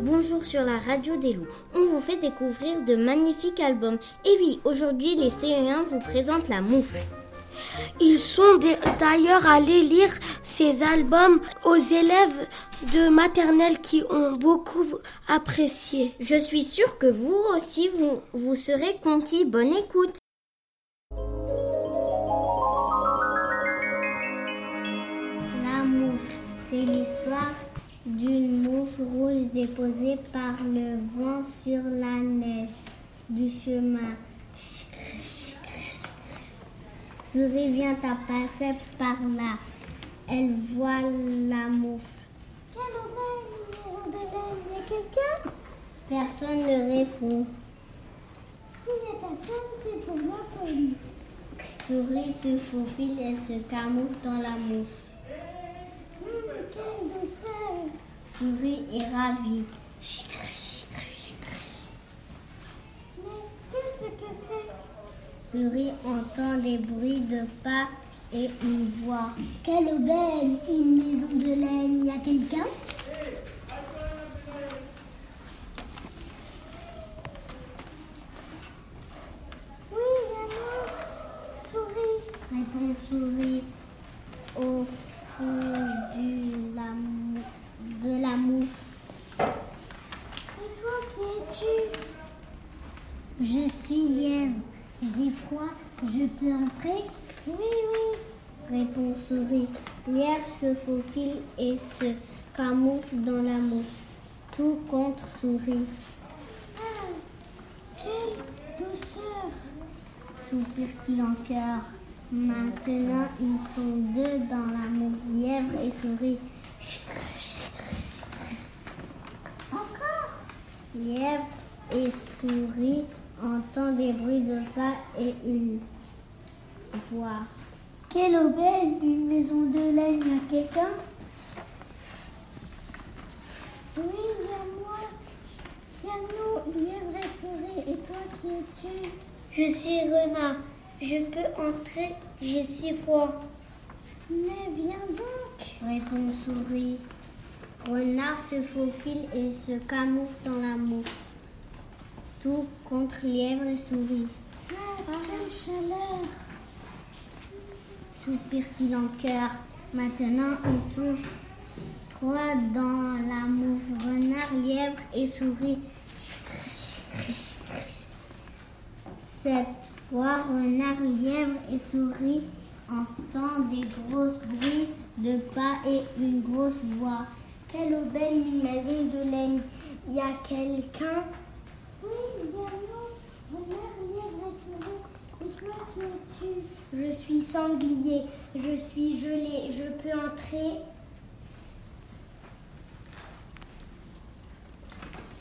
Bonjour sur la radio des loups. On vous fait découvrir de magnifiques albums. Et oui, aujourd'hui les C1 vous présentent la moufle. Ils sont d'ailleurs allés lire ces albums aux élèves de maternelle qui ont beaucoup apprécié. Je suis sûre que vous aussi vous, vous serez conquis. Bonne écoute. La moufle, c'est l'histoire d'une rouge déposée par le vent sur la neige du chemin. Souris vient à passer par là. Elle voit la moufle. Quelle aubaine, de laine, y a quelqu'un? Personne ne répond. S'il n'y a personne, c'est pour moi polie. Souris se faufile et se camoufle dans la moufle. Souris est ravie. Mais qu'est-ce que c'est Souris entend des bruits de pas et une voix. Quelle aubaine Une maison de laine, y a quelqu'un? Oui, y a moi, souris. Répond Souris au fond du, la, mou- de la moufle. Et toi, qui es-tu? Je suis lièvre. J'ai froid. Je peux entrer? Oui, oui. Répond Souris. Lièvre se faufile et se camoufle dans la moufle. Tout contre Souris. Ah, quelle douceur Soupire-t-il en cœur. Maintenant, ils sont deux dans la moufle. Lièvre et Souris. Lièvre et souris entendent des bruits de pas et une voix. Quelle aubaine Une maison de laine, a quelqu'un? Oui, il y a moi. Il y a nous, lièvre et souris. Et toi, qui es-tu? Je suis renard. Je peux entrer. Je suis froid. Mais viens donc. Répond souris. Renard se faufile et se camoufle dans la moufle. Tout contre lièvre et souris. Ah, quelle chaleur Soupire-t-il en cœur. Maintenant, ils sont trois dans la moufle. Renard, lièvre et souris. Cette fois, renard, lièvre et souris entendent des gros bruits de pas et une grosse voix. Quelle aubaine Une maison de laine. Y a quelqu'un? Oui, nous. Renard, lièvre et souris. Et toi, qui es-tu? Je suis sanglier. Je suis gelé. Je peux entrer?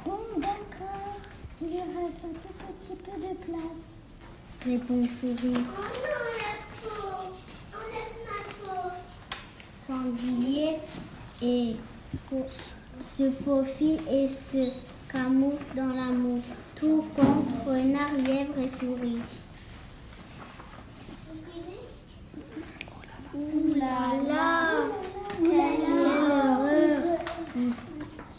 Bon, d'accord. Il reste un tout petit peu de place. Répond souris. Oh non, la peau Enlève ma peau Sanglier et se faufile et se camoufle dans la moufle. Tout contre renard, lièvre et souris. Ouh là là,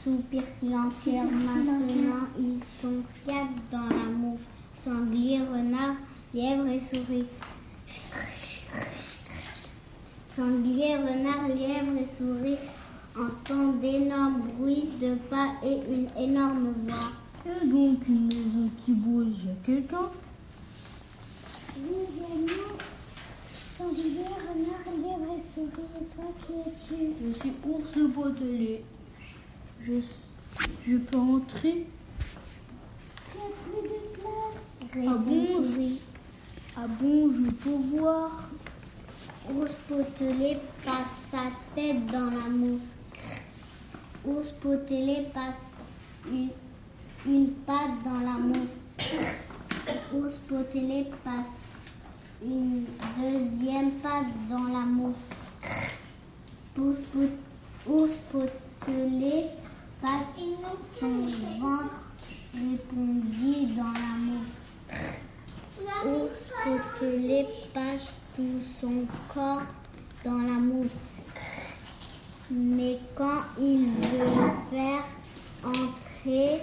Soupire-t-il en cœur. Maintenant, ils sont quatre dans la. Sanglier, renard, lièvre et souris. Sanglier, renard, lièvre et souris entendent d'énormes bruits de pas et une énorme voix. Et donc une maison qui bouge, y a quelqu'un? Oui, il y a nous. Sanglier, renard, lièvre et souris. Et toi, qui es-tu Je suis ours potelé. Je, je peux entrer? Il n'y a plus de place. Répond bon. Ah bon, je peux voir Ours potelé passe sa tête dans la moufle. Ours potelé passe une, une patte dans la moufle. Ours potelé passe une deuxième patte dans la moufle. Ours, ours passe son ventre répondit dans la moufle. Ours potelé passe tout son corps dans la moufle. Mais quand il veut faire entrer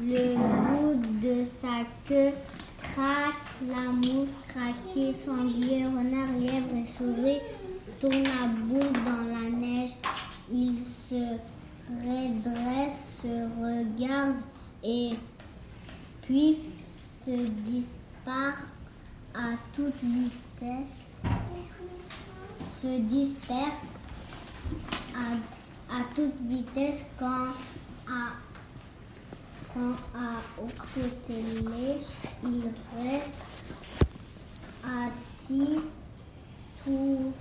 le bout de sa queue craque, la mouche craquée, sanglier, renard, lièvre et souris tourne à bout dans la neige. Il se redresse, se regarde et puis se disparaît à toute vitesse, se disperse toute vitesse quand à, quand à côté il reste assis tout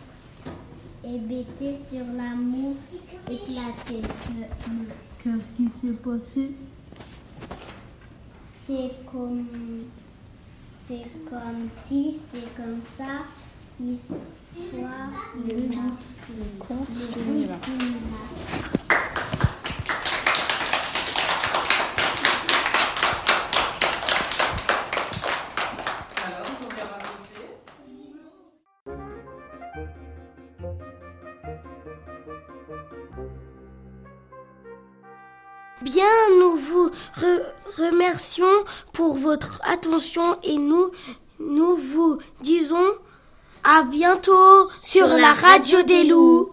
hébété sur la mouche éclatée. Qu'est-ce qui s'est passé? C'est comme c'est comme si, c'est comme ça, Bien, nous vous re- remercions pour votre attention et nous, nous vous disons à bientôt sur, la radio des loups.